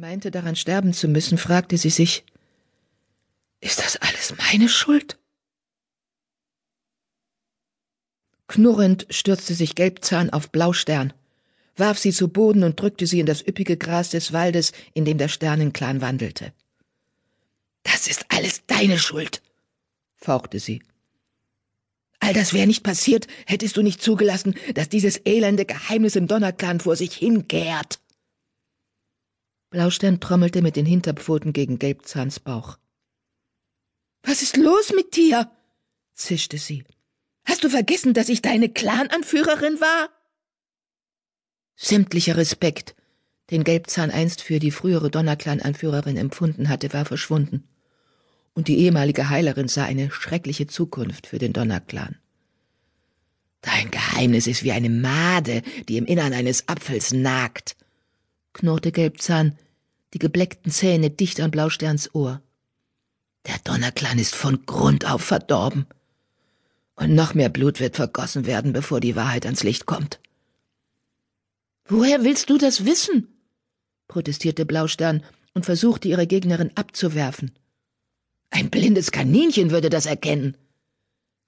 meinte daran sterben zu müssen, fragte sie sich, ist das alles meine Schuld? Knurrend stürzte sich Gelbzahn auf Blaustern, warf sie zu Boden und drückte sie in das üppige Gras des Waldes, in dem der Sternenclan wandelte. Das ist alles deine Schuld, fauchte sie. All das wäre nicht passiert, hättest du nicht zugelassen, dass dieses elende Geheimnis im Donnerclan vor sich hingärt. Blaustern trommelte mit den Hinterpfoten gegen Gelbzahns Bauch. Was ist los mit dir? zischte sie. Hast du vergessen, dass ich deine Clananführerin war? Sämtlicher Respekt, den Gelbzahn einst für die frühere Donnerclan-Anführerin empfunden hatte, war verschwunden. Und die ehemalige Heilerin sah eine schreckliche Zukunft für den Donnerclan. Dein Geheimnis ist wie eine Made, die im Innern eines Apfels nagt, knurrte Gelbzahn, die gebleckten Zähne dicht an Blausterns Ohr. Der Donnerclan ist von Grund auf verdorben. Und noch mehr Blut wird vergossen werden, bevor die Wahrheit ans Licht kommt. Woher willst du das wissen? protestierte Blaustern und versuchte ihre Gegnerin abzuwerfen. Ein blindes Kaninchen würde das erkennen.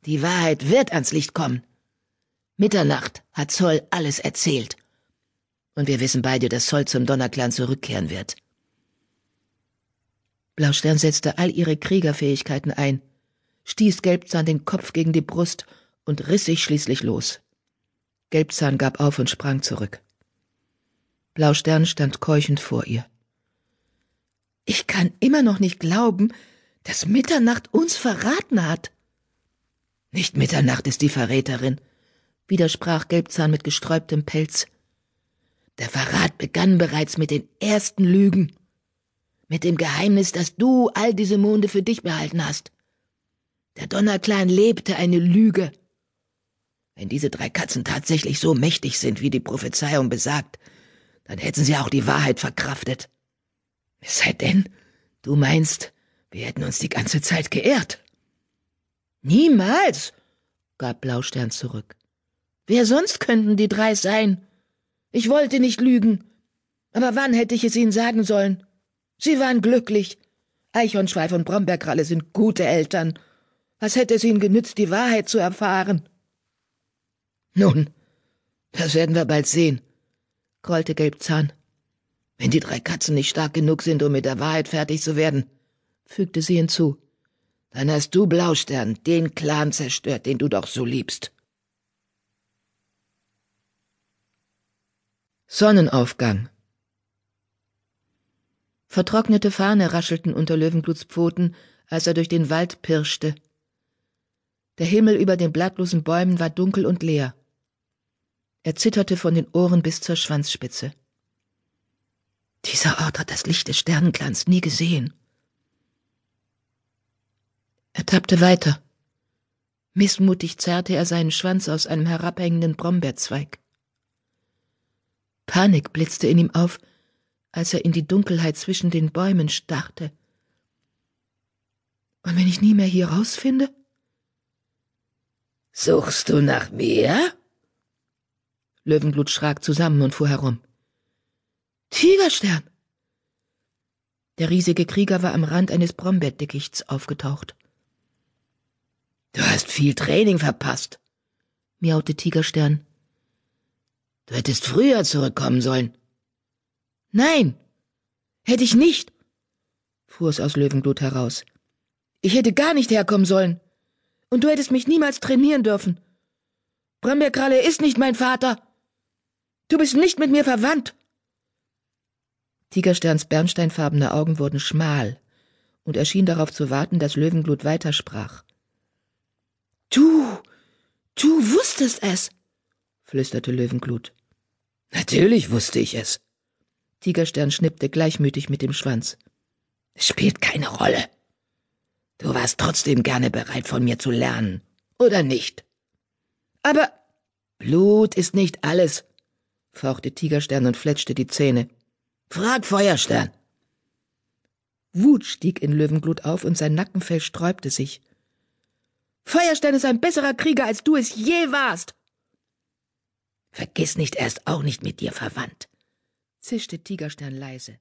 Die Wahrheit wird ans Licht kommen. Mitternacht hat Zoll alles erzählt. Und wir wissen beide, dass Zoll zum Donnerclan zurückkehren wird. Blaustern setzte all ihre Kriegerfähigkeiten ein stieß Gelbzahn den Kopf gegen die Brust und riss sich schließlich los. Gelbzahn gab auf und sprang zurück. Blaustern stand keuchend vor ihr. Ich kann immer noch nicht glauben, dass Mitternacht uns verraten hat. Nicht Mitternacht ist die Verräterin, widersprach Gelbzahn mit gesträubtem Pelz. Der Verrat begann bereits mit den ersten Lügen, mit dem Geheimnis, dass du all diese Monde für dich behalten hast. Der Donnerclan lebte eine Lüge. Wenn diese drei Katzen tatsächlich so mächtig sind, wie die Prophezeiung besagt, dann hätten sie auch die Wahrheit verkraftet. Es sei denn, du meinst, wir hätten uns die ganze Zeit geehrt. Niemals, gab Blaustern zurück. Wer sonst könnten die drei sein? Ich wollte nicht lügen. Aber wann hätte ich es ihnen sagen sollen? Sie waren glücklich. Eichhornschweif und Brombeerkralle sind gute Eltern was hätte es ihnen genützt, die Wahrheit zu erfahren? Nun, das werden wir bald sehen, grollte Gelbzahn. Wenn die drei Katzen nicht stark genug sind, um mit der Wahrheit fertig zu werden, fügte sie hinzu, dann hast du, Blaustern, den Clan zerstört, den du doch so liebst. Sonnenaufgang Vertrocknete Fahne raschelten unter Löwenbluts Pfoten, als er durch den Wald pirschte. Der Himmel über den blattlosen Bäumen war dunkel und leer. Er zitterte von den Ohren bis zur Schwanzspitze. Dieser Ort hat das Licht des Sternenclans nie gesehen. Er tappte weiter. Missmutig zerrte er seinen Schwanz aus einem herabhängenden Brombeerzweig. Panik blitzte in ihm auf, als er in die Dunkelheit zwischen den Bäumen starrte. Und wenn ich nie mehr hier rausfinde? Suchst du nach mir? Löwenblut schrak zusammen und fuhr herum. Tigerstern! Der riesige Krieger war am Rand eines Brombeerdickichts aufgetaucht. Du hast viel Training verpasst, miaute Tigerstern. Du hättest früher zurückkommen sollen. Nein, hätte ich nicht, fuhr es aus Löwenblut heraus. Ich hätte gar nicht herkommen sollen. Und du hättest mich niemals trainieren dürfen. Brombeerkralle ist nicht mein Vater. Du bist nicht mit mir verwandt. Tigersterns bernsteinfarbene Augen wurden schmal, und er schien darauf zu warten, dass Löwenblut weitersprach. Du, du wusstest es, flüsterte Löwenglut. Natürlich wusste ich es. Tigerstern schnippte gleichmütig mit dem Schwanz. Es spielt keine Rolle. Du warst trotzdem gerne bereit, von mir zu lernen, oder nicht? Aber Blut ist nicht alles, fauchte Tigerstern und fletschte die Zähne. Frag Feuerstern. Wut stieg in Löwenglut auf und sein Nackenfell sträubte sich. Feuerstern ist ein besserer Krieger, als du es je warst. Vergiss nicht, er ist auch nicht mit dir verwandt, zischte Tigerstern leise.